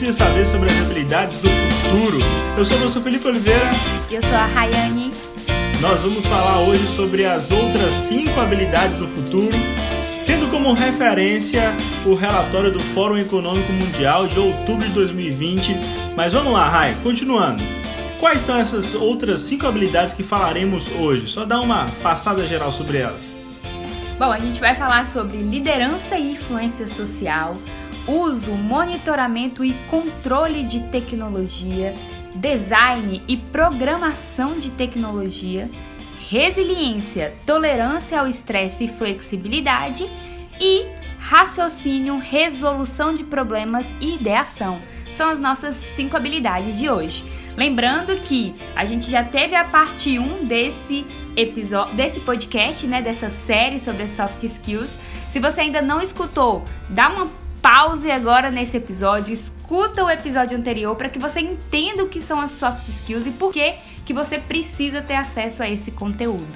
precisa saber sobre as habilidades do futuro. Eu sou o professor Felipe Oliveira. Eu sou a Rayane. Nós vamos falar hoje sobre as outras 5 habilidades do futuro, tendo como referência o relatório do Fórum Econômico Mundial de outubro de 2020. Mas vamos lá, Ray, continuando. Quais são essas outras 5 habilidades que falaremos hoje? Só dá uma passada geral sobre elas. Bom, a gente vai falar sobre liderança e influência social, uso, monitoramento e controle de tecnologia, design e programação de tecnologia, resiliência, tolerância ao estresse e flexibilidade e raciocínio, resolução de problemas e ideação. São as nossas cinco habilidades de hoje. Lembrando que a gente já teve a parte 1 desse episódio, desse podcast, né, dessa série sobre soft skills. Se você ainda não escutou, dá uma pause agora nesse episódio, escuta o episódio anterior para que você entenda o que são as soft skills e por que que você precisa ter acesso a esse conteúdo.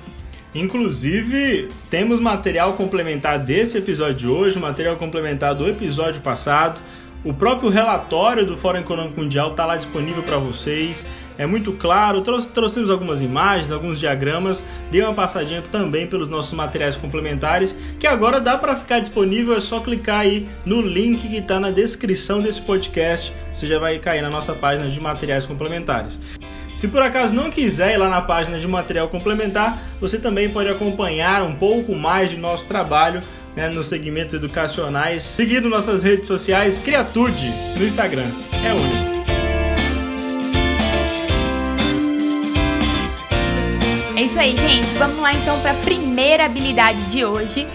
Inclusive, temos material complementar desse episódio de hoje, material complementar do episódio passado. O próprio relatório do Fórum Econômico Mundial está lá disponível para vocês. É muito claro, trouxemos algumas imagens, alguns diagramas, dei uma passadinha também pelos nossos materiais complementares, que agora dá para ficar disponível, é só clicar aí no link que está na descrição desse podcast, você já vai cair na nossa página de materiais complementares. Se por acaso não quiser ir lá na página de material complementar, você também pode acompanhar um pouco mais de nosso trabalho né, nos segmentos educacionais, seguindo nossas redes sociais, Criatude no Instagram. É único. É isso aí, gente. Vamos lá então para a primeira habilidade de hoje: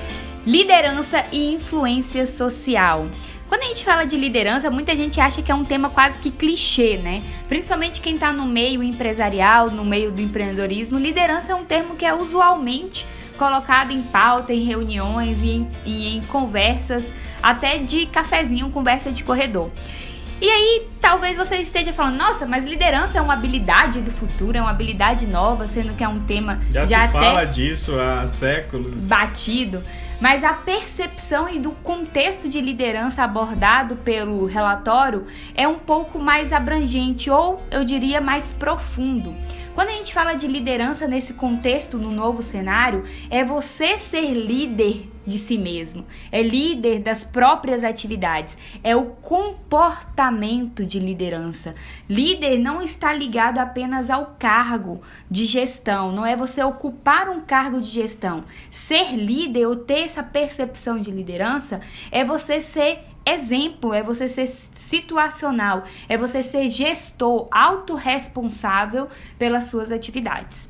liderança e influência social. Quando a gente fala de liderança, muita gente acha que é um tema quase que clichê, né? Principalmente quem está no meio empresarial, no meio do empreendedorismo, liderança é um termo que é usualmente colocado em pauta, em reuniões e em, e em conversas, até de cafezinho, conversa de corredor. E aí, talvez você esteja falando, nossa, mas liderança é uma habilidade do futuro, é uma habilidade nova, sendo que é um tema já, já se fala disso há séculos. Batido. Mas a percepção e do contexto de liderança abordado pelo relatório é um pouco mais abrangente ou eu diria mais profundo. Quando a gente fala de liderança nesse contexto, no novo cenário, é você ser líder de si mesmo, é líder das próprias atividades, é o comportamento de liderança. Líder não está ligado apenas ao cargo de gestão, não é você ocupar um cargo de gestão. Ser líder ou ter essa percepção de liderança é você ser exemplo, é você ser situacional, é você ser gestor, autorresponsável pelas suas atividades.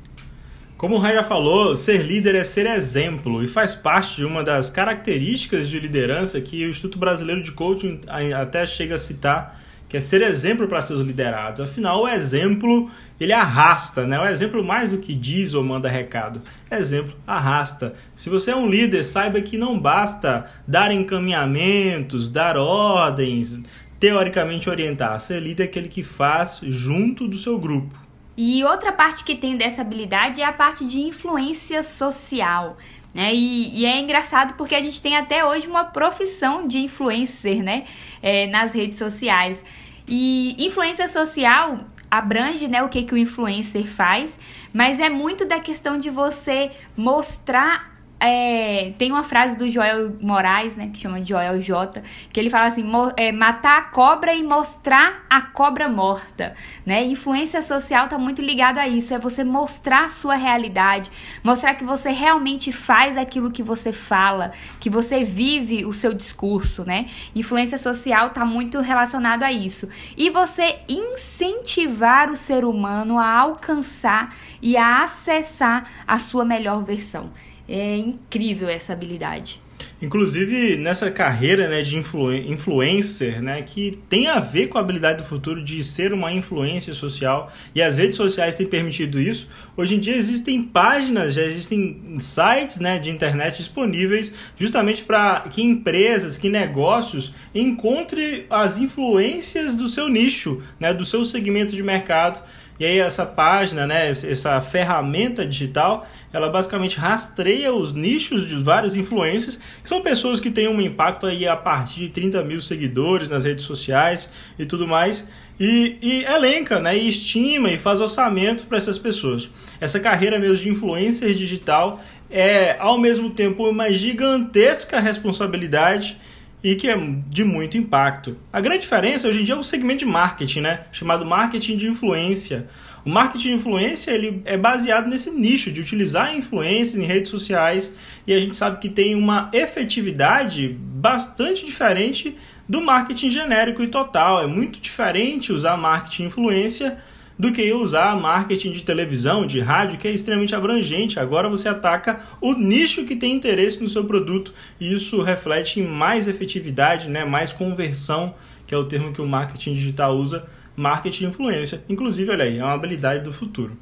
Como o Rai já falou, ser líder é ser exemplo e faz parte de uma das características de liderança que o Instituto Brasileiro de Coaching até chega a citar que é ser exemplo para seus liderados. Afinal, o exemplo ele arrasta, né? O exemplo mais do que diz ou manda recado. Exemplo arrasta. Se você é um líder, saiba que não basta dar encaminhamentos, dar ordens, teoricamente orientar. Ser líder é aquele que faz junto do seu grupo. E outra parte que tem dessa habilidade é a parte de influência social. Né? E, e, é engraçado porque a gente tem até hoje uma profissão de influencer né? É, nas redes sociais. E influência social abrange né, o que, que o influencer faz, mas é muito da questão de você mostrar é, tem uma frase do Joel Moraes, né, que chama de Joel J, que ele fala assim: é, matar a cobra e mostrar a cobra morta, né? Influência social tá muito ligado a isso, é você mostrar a sua realidade, mostrar que você realmente faz aquilo que você fala, que você vive o seu discurso, né? Influência social tá muito relacionado a isso. E você incentivar o ser humano a alcançar e a acessar a sua melhor versão. É incrível essa habilidade. Inclusive nessa carreira né, de influ influencer, né, que tem a ver com a habilidade do futuro de ser uma influência social, e as redes sociais têm permitido isso. Hoje em dia existem páginas, já existem sites né, de internet disponíveis justamente para que empresas, que negócios encontrem as influências do seu nicho, né, do seu segmento de mercado E aí essa página, né, essa ferramenta digital, ela basicamente rastreia os nichos de vários influencers, que são pessoas que têm um impacto aí a partir de 30 mil seguidores nas redes sociais e tudo mais, e, e elenca, né, e estima e faz orçamento para essas pessoas. Essa carreira mesmo de influencer digital é, ao mesmo tempo, uma gigantesca responsabilidade e que é de muito impacto. A grande diferença hoje em dia é o segmento de marketing, né? chamado marketing de influência. O marketing de influência ele é baseado nesse nicho de utilizar influência em redes sociais e a gente sabe que tem uma efetividade bastante diferente do marketing genérico e total. É muito diferente usar marketing influência do que usar marketing de televisão, de rádio, que é extremamente abrangente. Agora você ataca o nicho que tem interesse no seu produto e isso reflete em mais efetividade, né, mais conversão, que é o termo que o marketing digital usa, marketing influência. Inclusive, olha aí, é uma habilidade do futuro.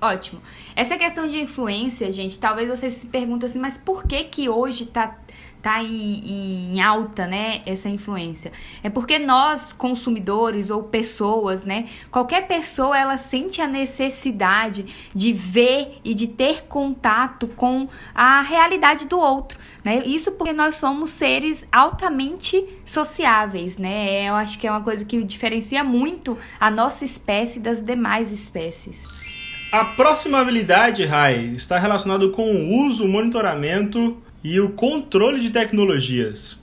Ótimo. Essa questão de influência, gente, talvez você se pergunte assim, mas por que que hoje está tá em, em, alta, né, essa influência? É porque nós, consumidores ou pessoas, né, qualquer pessoa, ela sente a necessidade de ver e de ter contato com a realidade do outro, né? Isso porque nós somos seres altamente sociáveis, né? Eu acho que é uma coisa que diferencia muito a nossa espécie das demais espécies. A próxima habilidade, Rai, está relacionado com o uso, o monitoramento e o controle de tecnologias.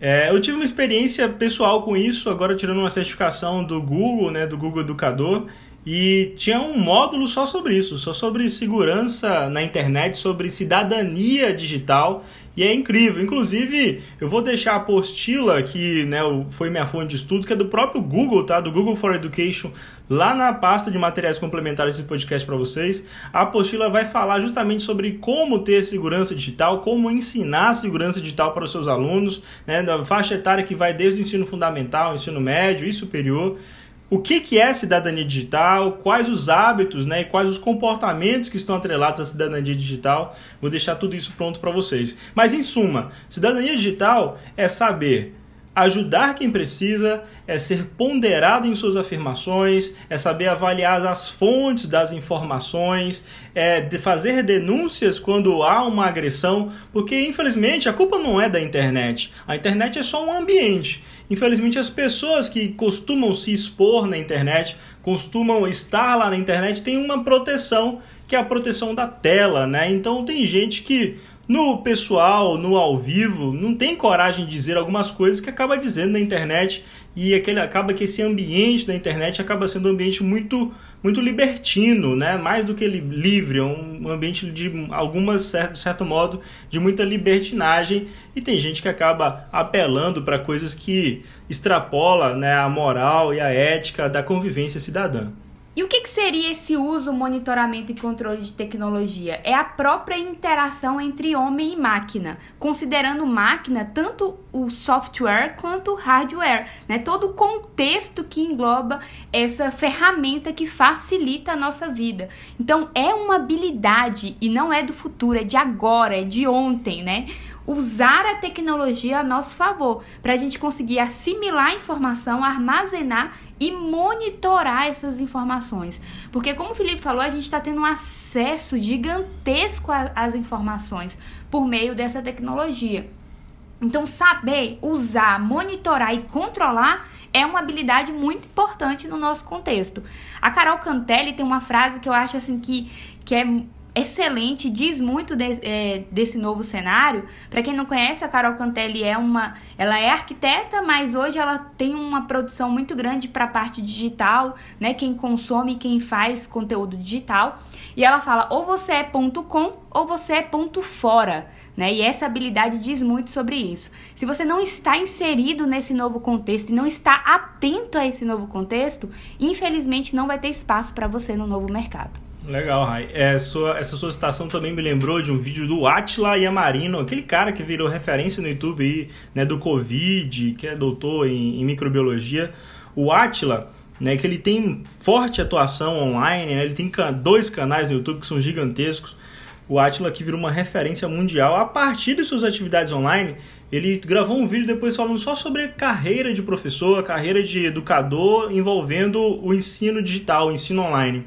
É, eu tive uma experiência pessoal com isso, agora tirando uma certificação do Google, né, do Google Educador, e tinha um módulo só sobre isso, só sobre segurança na internet, sobre cidadania digital e é incrível. Inclusive, eu vou deixar a apostila que né, foi minha fonte de estudo, que é do próprio Google, tá? Do Google for Education, lá na pasta de materiais complementares desse podcast para vocês. A apostila vai falar justamente sobre como ter segurança digital, como ensinar segurança digital para os seus alunos, né? Da faixa etária que vai desde o ensino fundamental, ensino médio e superior o que, que é cidadania digital, quais os hábitos né, e quais os comportamentos que estão atrelados à cidadania digital. Vou deixar tudo isso pronto para vocês. Mas, em suma, cidadania digital é saber ajudar quem precisa, é ser ponderado em suas afirmações, é saber avaliar as fontes das informações, é de fazer denúncias quando há uma agressão, porque infelizmente a culpa não é da internet. A internet é só um ambiente. Infelizmente as pessoas que costumam se expor na internet, costumam estar lá na internet, têm uma proteção que é a proteção da tela, né? Então tem gente que no pessoal, no ao vivo, não tem coragem de dizer algumas coisas que acaba dizendo na internet e aquele acaba que esse ambiente da internet acaba sendo um ambiente muito muito libertino, né? Mais do que livre, é um ambiente de algumas certo, certo modo de muita libertinagem e tem gente que acaba apelando para coisas que extrapola, né, a moral e a ética da convivência cidadã. E o que, que, seria esse uso, monitoramento e controle de tecnologia? É a própria interação entre homem e máquina, considerando máquina tanto o software quanto o hardware, né? Todo o contexto que engloba essa ferramenta que facilita a nossa vida. Então é uma habilidade e não é do futuro, é de agora, é de ontem, né? Usar a tecnologia a nosso favor, para a gente conseguir assimilar a informação, armazenar e monitorar essas informações. Porque, como o Felipe falou, a gente está tendo um acesso gigantesco às informações por meio dessa tecnologia. Então, saber usar, monitorar e controlar é uma habilidade muito importante no nosso contexto. A Carol Cantelli tem uma frase que eu acho assim que, que é excelente, diz muito de, é, desse novo cenário. Para quem não conhece, a Carol Cantelli é uma, ela é arquiteta, mas hoje ela tem uma produção muito grande para a parte digital, né? Quem consome, quem faz conteúdo digital. E ela fala: ou você é ponto com ou você é ponto fora. Né? E essa habilidade diz muito sobre isso. Se você não está inserido nesse novo contexto e não está atento a esse novo contexto, infelizmente não vai ter espaço para você no novo mercado. Legal, Rai. É, sua, essa sua citação também me lembrou de um vídeo do Atila Yamarino, aquele cara que virou referência no YouTube aí, né, do Covid, que é doutor em, em microbiologia. O Atila, né, que ele tem forte atuação online, né, ele tem dois canais no YouTube que são gigantescos. O Atila que virou uma referência mundial a partir de suas atividades online ele gravou um vídeo depois falando só sobre carreira de professor, carreira de educador envolvendo o ensino digital, o ensino online.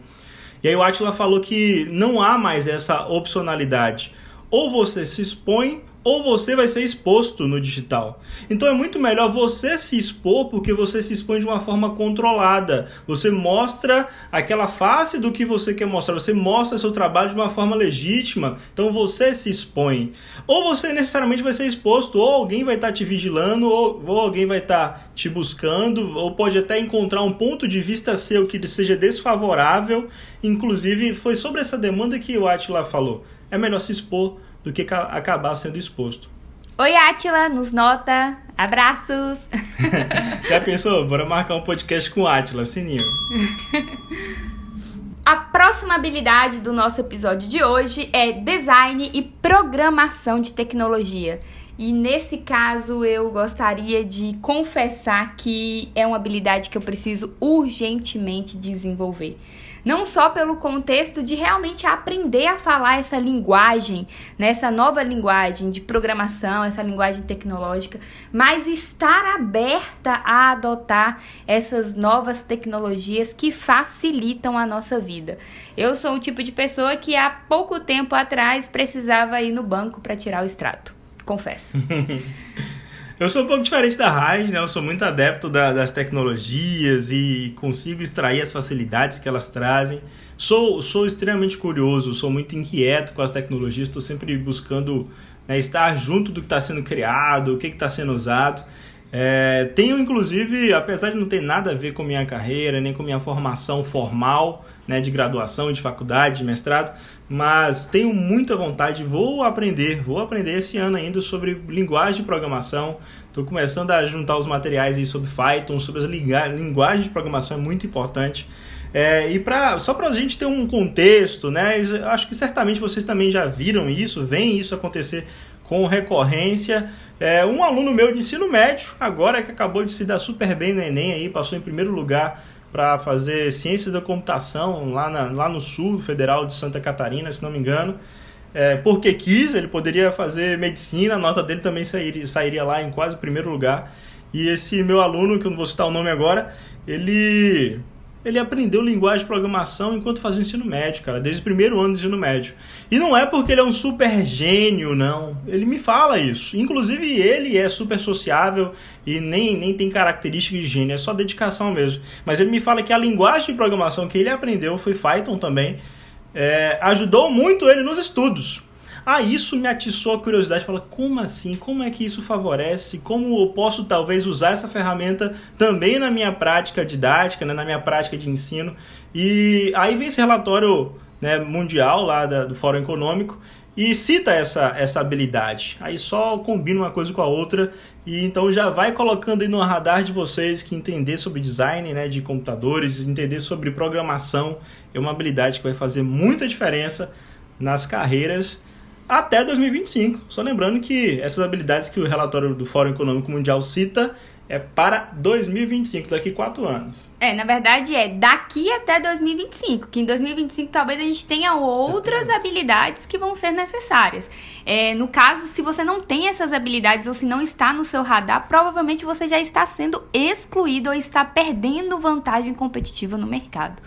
E aí o Atila falou que não há mais essa opcionalidade. Ou você se expõe ou você vai ser exposto no digital. Então é muito melhor você se expor porque você se expõe de uma forma controlada. Você mostra aquela face do que você quer mostrar, você mostra seu trabalho de uma forma legítima. Então você se expõe. Ou você necessariamente vai ser exposto, ou alguém vai estar te vigilando, ou, ou alguém vai estar te buscando, ou pode até encontrar um ponto de vista seu que seja desfavorável. Inclusive, foi sobre essa demanda que o Atila falou. É melhor se expor do que acabar sendo exposto. Oi, Atila, nos nota. Abraços. Já pensou? Bora marcar um podcast com Atila, sininho. A próxima habilidade do nosso episódio de hoje é design e programação de tecnologia. E nesse caso eu gostaria de confessar que é uma habilidade que eu preciso urgentemente desenvolver. Não só pelo contexto de realmente aprender a falar essa linguagem, né, nova linguagem de programação, essa linguagem tecnológica, mas estar aberta a adotar essas novas tecnologias que facilitam a nossa vida. Eu sou o tipo de pessoa que há pouco tempo atrás precisava ir no banco para tirar o extrato confesso. Eu sou um pouco diferente da Raj, né? Eu sou muito adepto da, das tecnologias e consigo extrair as facilidades que elas trazem. Sou, sou extremamente curioso, sou muito inquieto com as tecnologias, estou sempre buscando né, estar junto do que está sendo criado, o que está sendo usado. É, tenho, inclusive, apesar de não ter nada a ver com minha carreira, nem com minha formação formal, né, de graduação, de faculdade, de mestrado, mas tenho muita vontade, vou aprender, vou aprender esse ano ainda sobre linguagem de programação. Estou começando a juntar os materiais aí sobre Python, sobre as linguagens de programação, é muito importante. É, e pra, só para a gente ter um contexto, né? Acho que certamente vocês também já viram isso, veem isso acontecer com recorrência. É, um aluno meu de ensino médio, agora que acabou de se dar super bem no Enem, aí, passou em primeiro lugar para fazer ciência da computação lá, na, lá no sul federal de Santa Catarina, se não me engano. É, porque quis, ele poderia fazer medicina, a nota dele também sairia, sairia lá em quase primeiro lugar. E esse meu aluno, que eu não vou citar o nome agora, ele ele aprendeu linguagem de programação enquanto fazia o ensino médio, cara, desde o primeiro ano do ensino médio. E não é porque ele é um super gênio, não. Ele me fala isso. Inclusive, ele é super sociável e nem, nem tem características de gênio, é só dedicação mesmo. Mas ele me fala que a linguagem de programação que ele aprendeu foi Python também. É, ajudou muito ele nos estudos. Ah, isso me atiçou a curiosidade. Fala, como assim? Como é que isso favorece? Como eu posso talvez usar essa ferramenta também na minha prática didática, né, na minha prática de ensino? E aí vem esse relatório né, mundial lá da, do Fórum Econômico e cita essa, essa habilidade. Aí só combina uma coisa com a outra e então já vai colocando aí no radar de vocês que entender sobre design né, de computadores, entender sobre programação é uma habilidade que vai fazer muita diferença nas carreiras até 2025. Só lembrando que essas habilidades que o relatório do Fórum Econômico Mundial cita é para 2025, daqui quatro anos. É, na verdade é daqui até 2025, que em 2025 talvez a gente tenha outras habilidades que vão ser necessárias. É, no caso, se você não tem essas habilidades ou se não está no seu radar, provavelmente você já está sendo excluído ou está perdendo vantagem competitiva no mercado.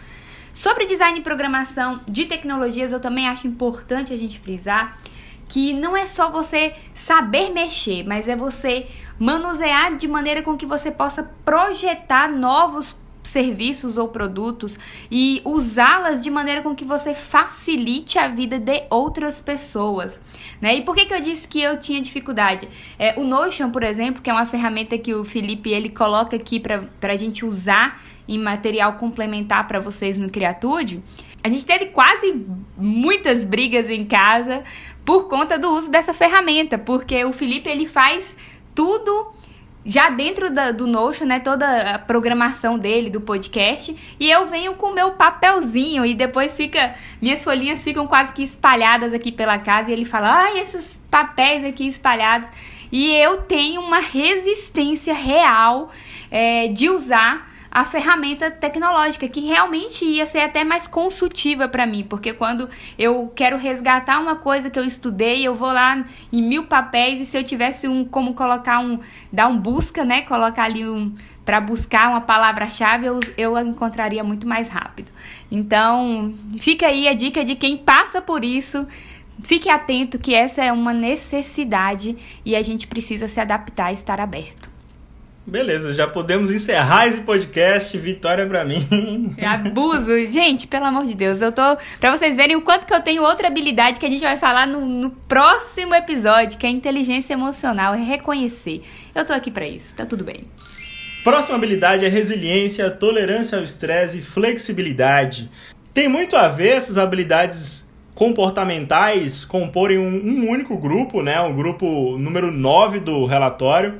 Sobre design e programação de tecnologias, eu também acho importante a gente frisar que não é só você saber mexer, mas é você manusear de maneira com que você possa projetar novos serviços ou produtos e usá-las de maneira com que você facilite a vida de outras pessoas, né? E por que, que eu disse que eu tinha dificuldade? É, o Notion, por exemplo, que é uma ferramenta que o Felipe ele coloca aqui para a gente usar em material complementar para vocês no Criatude, a gente teve quase muitas brigas em casa por conta do uso dessa ferramenta, porque o Felipe ele faz tudo já dentro da, do Notion, né, toda a programação dele, do podcast, e eu venho com o meu papelzinho e depois fica, minhas folhinhas ficam quase que espalhadas aqui pela casa e ele fala, ai, esses papéis aqui espalhados, e eu tenho uma resistência real é, de usar a ferramenta tecnológica, que realmente ia ser até mais consultiva para mim, porque quando eu quero resgatar uma coisa que eu estudei, eu vou lá em mil papéis e se eu tivesse um como colocar um dar um busca, né, colocar ali um para buscar uma palavra-chave, eu, eu encontraria muito mais rápido. Então, fica aí a dica de quem passa por isso. Fique atento que essa é uma necessidade e a gente precisa se adaptar e estar aberto. Beleza, já podemos encerrar esse podcast. Vitória para mim. É abuso. Gente, pelo amor de Deus, eu tô. Pra vocês verem o quanto que eu tenho outra habilidade que a gente vai falar no, no próximo episódio, que é inteligência emocional, é reconhecer. Eu tô aqui para isso, tá tudo bem. Próxima habilidade é resiliência, tolerância ao estresse e flexibilidade. Tem muito a ver essas habilidades comportamentais comporem um, um único grupo, né? o grupo número 9 do relatório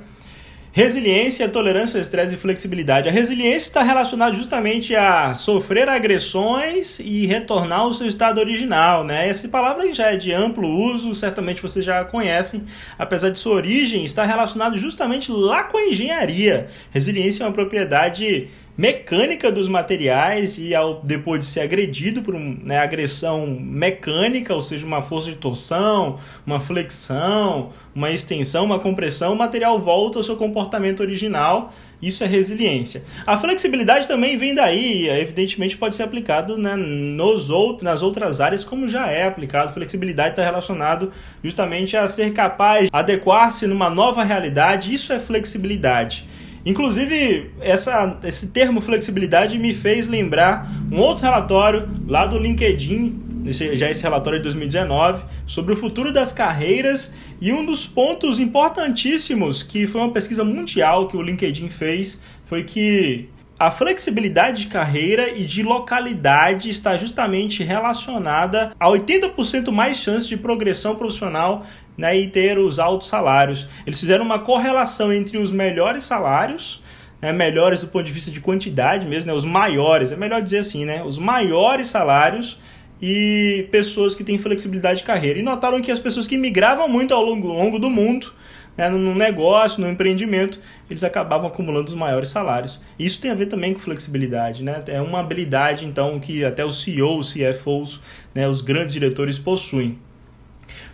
Resiliência, tolerância ao estresse e flexibilidade. A resiliência está relacionada justamente a sofrer agressões e retornar ao seu estado original, né? Essa palavra já é de amplo uso, certamente vocês já conhecem, apesar de sua origem estar relacionado justamente lá com a engenharia. Resiliência é uma propriedade mecânica dos materiais e ao depois de ser agredido por uma né, agressão mecânica, ou seja, uma força de torção, uma flexão, uma extensão, uma compressão, o material volta ao seu comportamento original. Isso é resiliência. A flexibilidade também vem daí, evidentemente pode ser aplicado né, nos outros, nas outras áreas, como já é aplicado. Flexibilidade está relacionado justamente a ser capaz de adequar-se numa nova realidade. Isso é flexibilidade. Inclusive, essa, esse termo flexibilidade me fez lembrar um outro relatório lá do LinkedIn, esse, já esse relatório de 2019, sobre o futuro das carreiras e um dos pontos importantíssimos que foi uma pesquisa mundial que o LinkedIn fez foi que a flexibilidade de carreira e de localidade está justamente relacionada a 80% mais chance de progressão profissional né, e ter os altos salários. Eles fizeram uma correlação entre os melhores salários, né, melhores do ponto de vista de quantidade mesmo, né, os maiores, é melhor dizer assim, né, os maiores salários e pessoas que têm flexibilidade de carreira. E notaram que as pessoas que migravam muito ao longo, longo do mundo, né, no negócio, no empreendimento, eles acabavam acumulando os maiores salários. Isso tem a ver também com flexibilidade, né? É uma habilidade, então, que até os CEOs, CFOs, né, os grandes diretores possuem.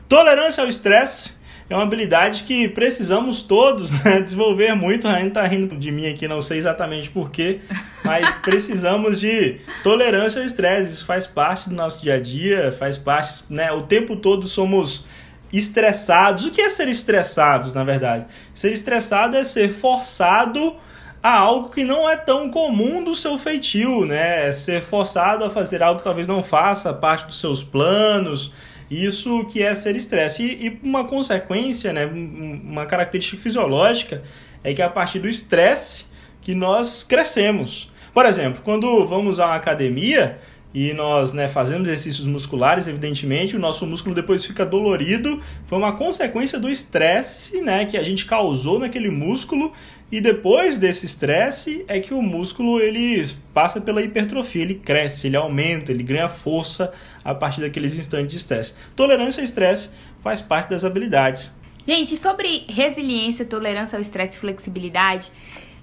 Tolerância ao estresse é uma habilidade que precisamos todos né, desenvolver muito. A gente está rindo de mim aqui, não sei exatamente porquê, mas precisamos de tolerância ao estresse. Isso faz parte do nosso dia a dia, faz parte, né? O tempo todo somos estressados. O que é ser estressados, na verdade? Ser estressado é ser forçado a algo que não é tão comum do seu feitio, né? É ser forçado a fazer algo que talvez não faça parte dos seus planos isso que é ser estresse. E, e uma consequência, né, uma característica fisiológica é que é a partir do estresse que nós crescemos. Por exemplo, quando vamos uma academia, e nós né, fazemos exercícios musculares, evidentemente, o nosso músculo depois fica dolorido, foi uma consequência do estresse né, que a gente causou naquele músculo e depois desse estresse é que o músculo ele passa pela hipertrofia, ele cresce, ele aumenta, ele ganha força a partir daqueles instantes de estresse. Tolerância ao estresse faz parte das habilidades. Gente, sobre resiliência, tolerância ao estresse e flexibilidade,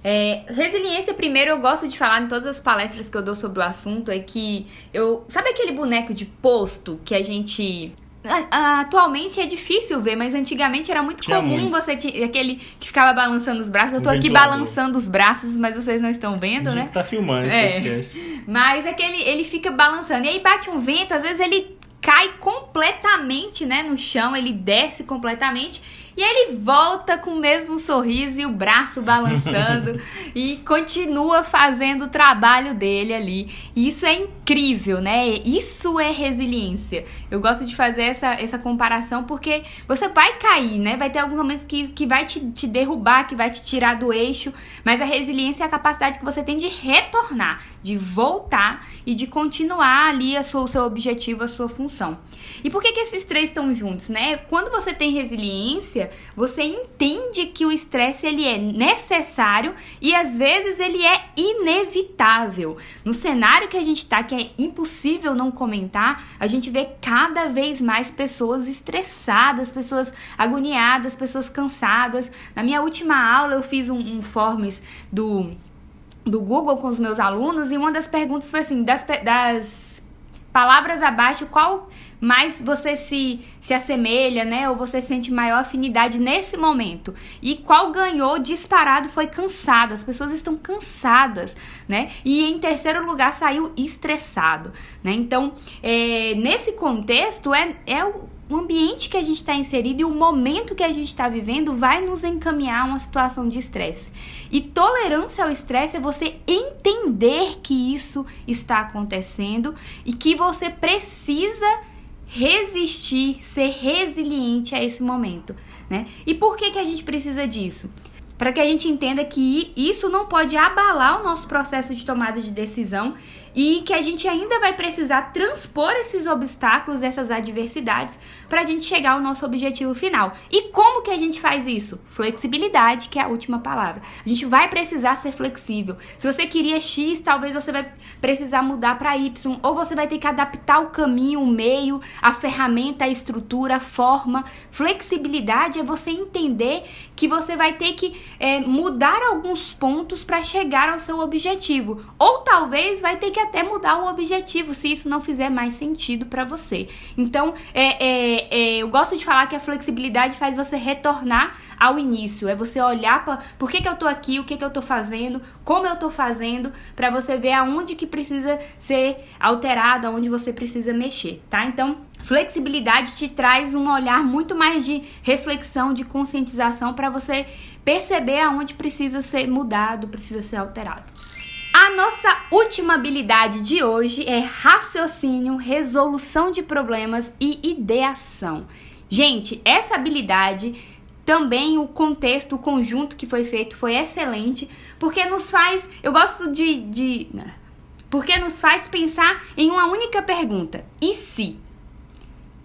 é, resiliência, primeiro, eu gosto de falar em todas as palestras que eu dou sobre o assunto, é que eu. Sabe aquele boneco de posto que a gente. Atualmente é difícil ver, mas antigamente era muito Tinha comum muito. você aquele que ficava balançando os braços. Eu tô aqui balançando os braços, mas vocês não estão vendo, né? tá filmando é. podcast. Mas aquele ele fica balançando. E aí bate um vento, às vezes ele cai completamente, né, no chão, ele desce completamente e ele volta com o mesmo sorriso e o braço balançando e continua fazendo o trabalho dele ali. E isso é incrível, né? Isso é resiliência. Eu gosto de fazer essa, essa comparação porque você vai cair, né? Vai ter alguns momentos que, que vai te, te derrubar, que vai te tirar do eixo, mas a resiliência é a capacidade que você tem de retornar, de voltar e de continuar ali a sua, o seu objetivo, a sua função. E por que, que esses três estão juntos, né? Quando você tem resiliência, você entende que o estresse ele é necessário e às vezes ele é inevitável. No cenário que a gente está, que é impossível não comentar, a gente vê cada vez mais pessoas estressadas, pessoas agoniadas, pessoas cansadas. Na minha última aula eu fiz um, um forms do do Google com os meus alunos e uma das perguntas foi assim, das, das palavras abaixo, qual mais você se, se assemelha, né? Ou você sente maior afinidade nesse momento. E qual ganhou disparado foi cansado. As pessoas estão cansadas, né? E em terceiro lugar saiu estressado, né? Então, é, nesse contexto, é, é o o ambiente que a gente está inserido e o momento que a gente está vivendo vai nos encaminhar a uma situação de estresse. E tolerância ao estresse é você entender que isso está acontecendo e que você precisa resistir, ser resiliente a esse momento, né? E por que que a gente precisa disso? Para que a gente entenda que isso não pode abalar o nosso processo de tomada de decisão e que a gente ainda vai precisar transpor esses obstáculos, essas adversidades, para a gente chegar ao nosso objetivo final. E como que a gente faz isso? Flexibilidade, que é a última palavra. A gente vai precisar ser flexível. Se você queria X, talvez você vai precisar mudar para Y, ou você vai ter que adaptar o caminho, o meio, a ferramenta, a estrutura, a forma. Flexibilidade é você entender que você vai ter que é, mudar alguns pontos para chegar ao seu objetivo, ou talvez vai ter que até mudar o objetivo se isso não fizer mais sentido para você. Então, é, é, é, eu gosto de falar que a flexibilidade faz você retornar ao início. É você olhar para por que, que eu tô aqui, o que, que eu tô fazendo, como eu tô fazendo, para você ver aonde que precisa ser alterado, aonde você precisa mexer, tá? Então, flexibilidade te traz um olhar muito mais de reflexão, de conscientização para você perceber aonde precisa ser mudado, precisa ser alterado. A nossa última habilidade de hoje é raciocínio, resolução de problemas e ideação. Gente, essa habilidade também o contexto, o conjunto que foi feito foi excelente, porque nos faz, eu gosto de, de porque nos faz pensar em uma única pergunta: e se?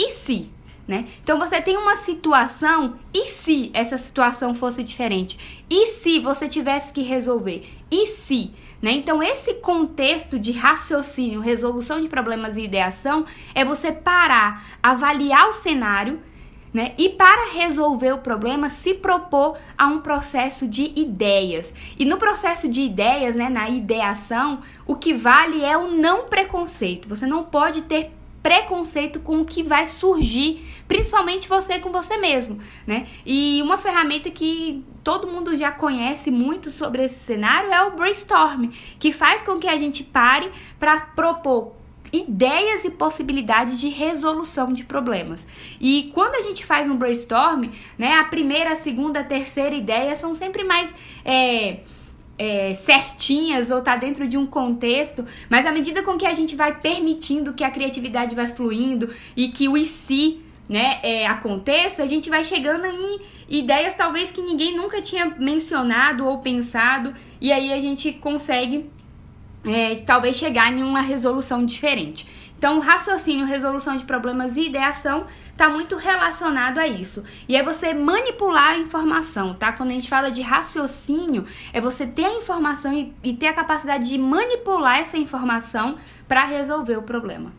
E se? Né? Então você tem uma situação, e se essa situação fosse diferente? E se você tivesse que resolver? E se? Né? Então, esse contexto de raciocínio, resolução de problemas e ideação é você parar, avaliar o cenário né? E para resolver o problema, se propor a um processo de ideias. E no processo de ideias, né, na ideação, o que vale é o não preconceito. Você não pode ter preconceito com o que vai surgir, principalmente você com você mesmo, né? E uma ferramenta que todo mundo já conhece muito sobre esse cenário é o brainstorm, que faz com que a gente pare para propor ideias e possibilidades de resolução de problemas. E quando a gente faz um brainstorm, né, a primeira, a segunda, a terceira ideia são sempre mais é, é, certinhas ou tá dentro de um contexto, mas à medida com que a gente vai permitindo que a criatividade vai fluindo e que o e se né, é, aconteça, a gente vai chegando em ideias talvez que ninguém nunca tinha mencionado ou pensado, e aí a gente consegue é, talvez chegar em uma resolução diferente. Então, raciocínio, resolução de problemas e ideação está muito relacionado a isso. E é você manipular a informação, tá? Quando a gente fala de raciocínio, é você ter a informação e, e ter a capacidade de manipular essa informação para resolver o problema.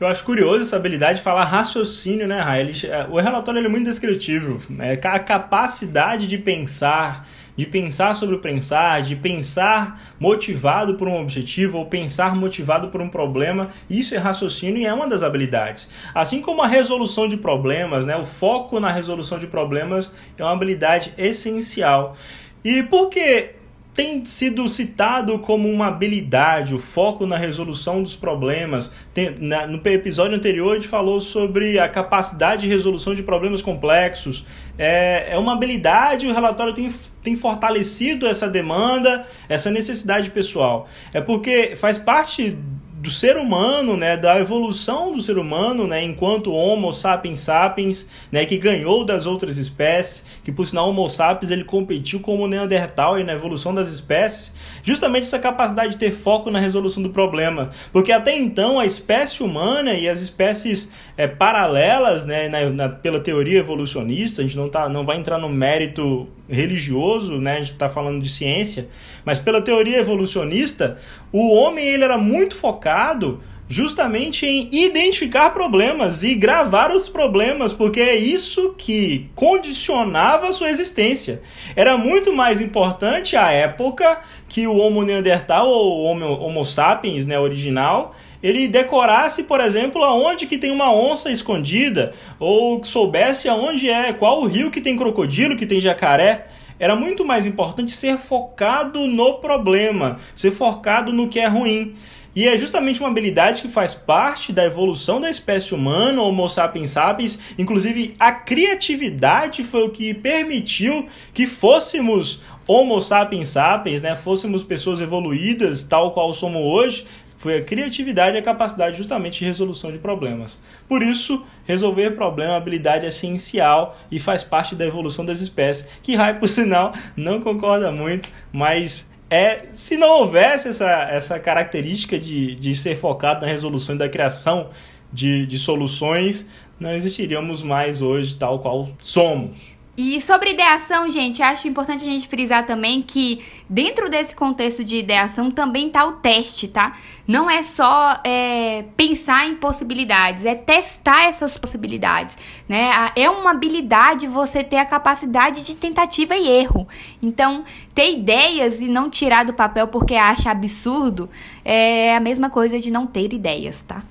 Eu acho curioso essa habilidade de falar raciocínio, né, Raia? É, o relatório é muito descritivo. Né? A capacidade de pensar, de pensar sobre o pensar, de pensar motivado por um objetivo ou pensar motivado por um problema, isso é raciocínio e é uma das habilidades. Assim como a resolução de problemas, né, o foco na resolução de problemas é uma habilidade essencial. E por que tem sido citado como uma habilidade, o foco na resolução dos problemas. Tem, na, no episódio anterior, a gente falou sobre a capacidade de resolução de problemas complexos. É, é uma habilidade, o relatório tem, tem fortalecido essa demanda, essa necessidade pessoal. É porque faz parte do ser humano, né, da evolução do ser humano, né, enquanto Homo sapiens sapiens, né, que ganhou das outras espécies, que por sinal Homo sapiens ele competiu com o Neandertal e na evolução das espécies, justamente essa capacidade de ter foco na resolução do problema, porque até então a espécie humana e as espécies é, paralelas, né, na, na, pela teoria evolucionista, a gente não tá, não vai entrar no mérito religioso, né, a gente está falando de ciência, mas pela teoria evolucionista, o homem ele era muito focado justamente em identificar problemas e gravar os problemas, porque é isso que condicionava a sua existência. Era muito mais importante a época que o Homo neandertal ou Homo, Homo sapiens, né, original, ele decorasse, por exemplo, aonde que tem uma onça escondida, ou soubesse aonde é, qual o rio que tem crocodilo, que tem jacaré. Era muito mais importante ser focado no problema, ser focado no que é ruim. E é justamente uma habilidade que faz parte da evolução da espécie humana, Homo sapiens sapiens. Inclusive, a criatividade foi o que permitiu que fôssemos Homo sapiens sapiens, né? Fôssemos pessoas evoluídas, tal qual somos hoje. Foi a criatividade e a capacidade justamente de resolução de problemas. Por isso, resolver problema, habilidade é essencial e faz parte da evolução das espécies. Que Rai, por sinal, não concorda muito, mas é, se não houvesse essa, essa característica de, de ser focado na resolução e da criação de, de soluções, não existiríamos mais hoje tal qual somos. E sobre ideação, gente, acho importante a gente frisar também que dentro desse contexto de ideação também tá o teste, tá? Não é só é, pensar em possibilidades, é testar essas possibilidades, né? É uma habilidade você ter a capacidade de tentativa e erro. Então, ter ideias e não tirar do papel porque acha absurdo é a mesma coisa de não ter ideias, tá?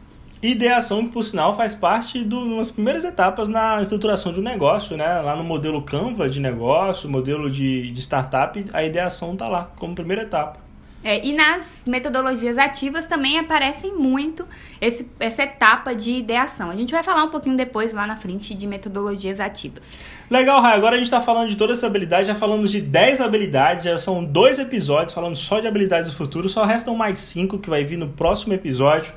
Ideação que, por sinal, faz parte de umas primeiras etapas na estruturação de um negócio, né? Lá no modelo Canva de negócio, modelo de, de startup, a ideação está lá como primeira etapa. É, e nas metodologias ativas também aparecem muito esse, essa etapa de ideação. A gente vai falar um pouquinho depois lá na frente de metodologias ativas. Legal, Rai. Agora a gente está falando de toda essa habilidade, já falamos de 10 habilidades, já são dois episódios falando só de habilidades do futuro, só restam mais cinco que vai vir no próximo episódio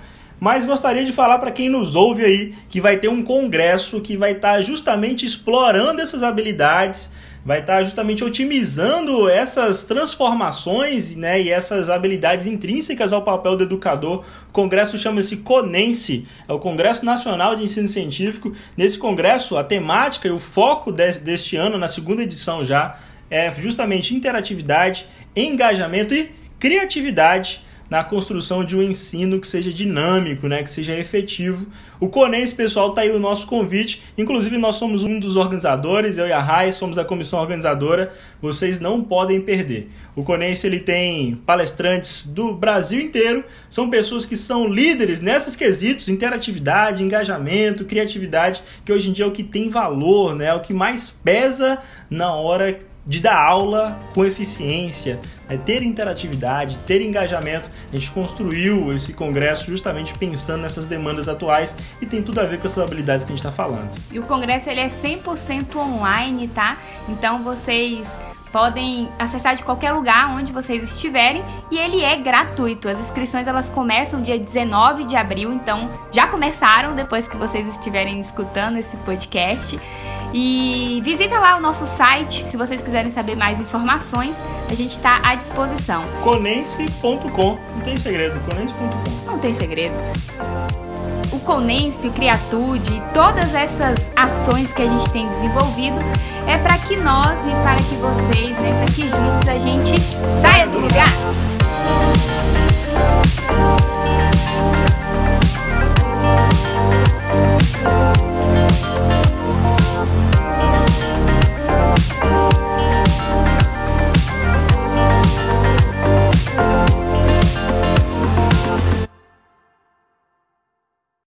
mas gostaria de falar para quem nos ouve aí que vai ter um congresso que vai estar tá justamente explorando essas habilidades, vai estar tá justamente otimizando essas transformações né, e essas habilidades intrínsecas ao papel do educador. O congresso chama-se CONENSE, é o Congresso Nacional de Ensino Científico. Nesse congresso, a temática e o foco deste ano, na segunda edição já, é justamente interatividade, engajamento e criatividade na construção de um ensino que seja dinâmico, né, que seja efetivo. O Conens, pessoal, tá aí o nosso convite. Inclusive, nós somos um dos organizadores, eu e a Rai somos a comissão organizadora. Vocês não podem perder. O Conens ele tem palestrantes do Brasil inteiro, são pessoas que são líderes nesses quesitos, interatividade, engajamento, criatividade, que hoje em dia é o que tem valor, né, é o que mais pesa na hora de dar aula com eficiência, né? ter interatividade, ter engajamento. A gente construiu esse congresso justamente pensando nessas demandas atuais e tem tudo a ver com essas habilidades que a gente está falando. E o congresso ele é 100% online, tá? Então vocês podem acessar de qualquer lugar onde vocês estiverem e ele é gratuito. As inscrições elas começam dia 19 de abril, então já começaram depois que vocês estiverem escutando esse podcast. E visita lá o nosso site se vocês quiserem saber mais informações. A gente está à disposição. Conense.com. Não tem segredo, conense.com. Não tem segredo o Conense, o Criatude, todas essas ações que a gente tem desenvolvido é para que nós e para que vocês, né, para que juntos a gente saia do lugar.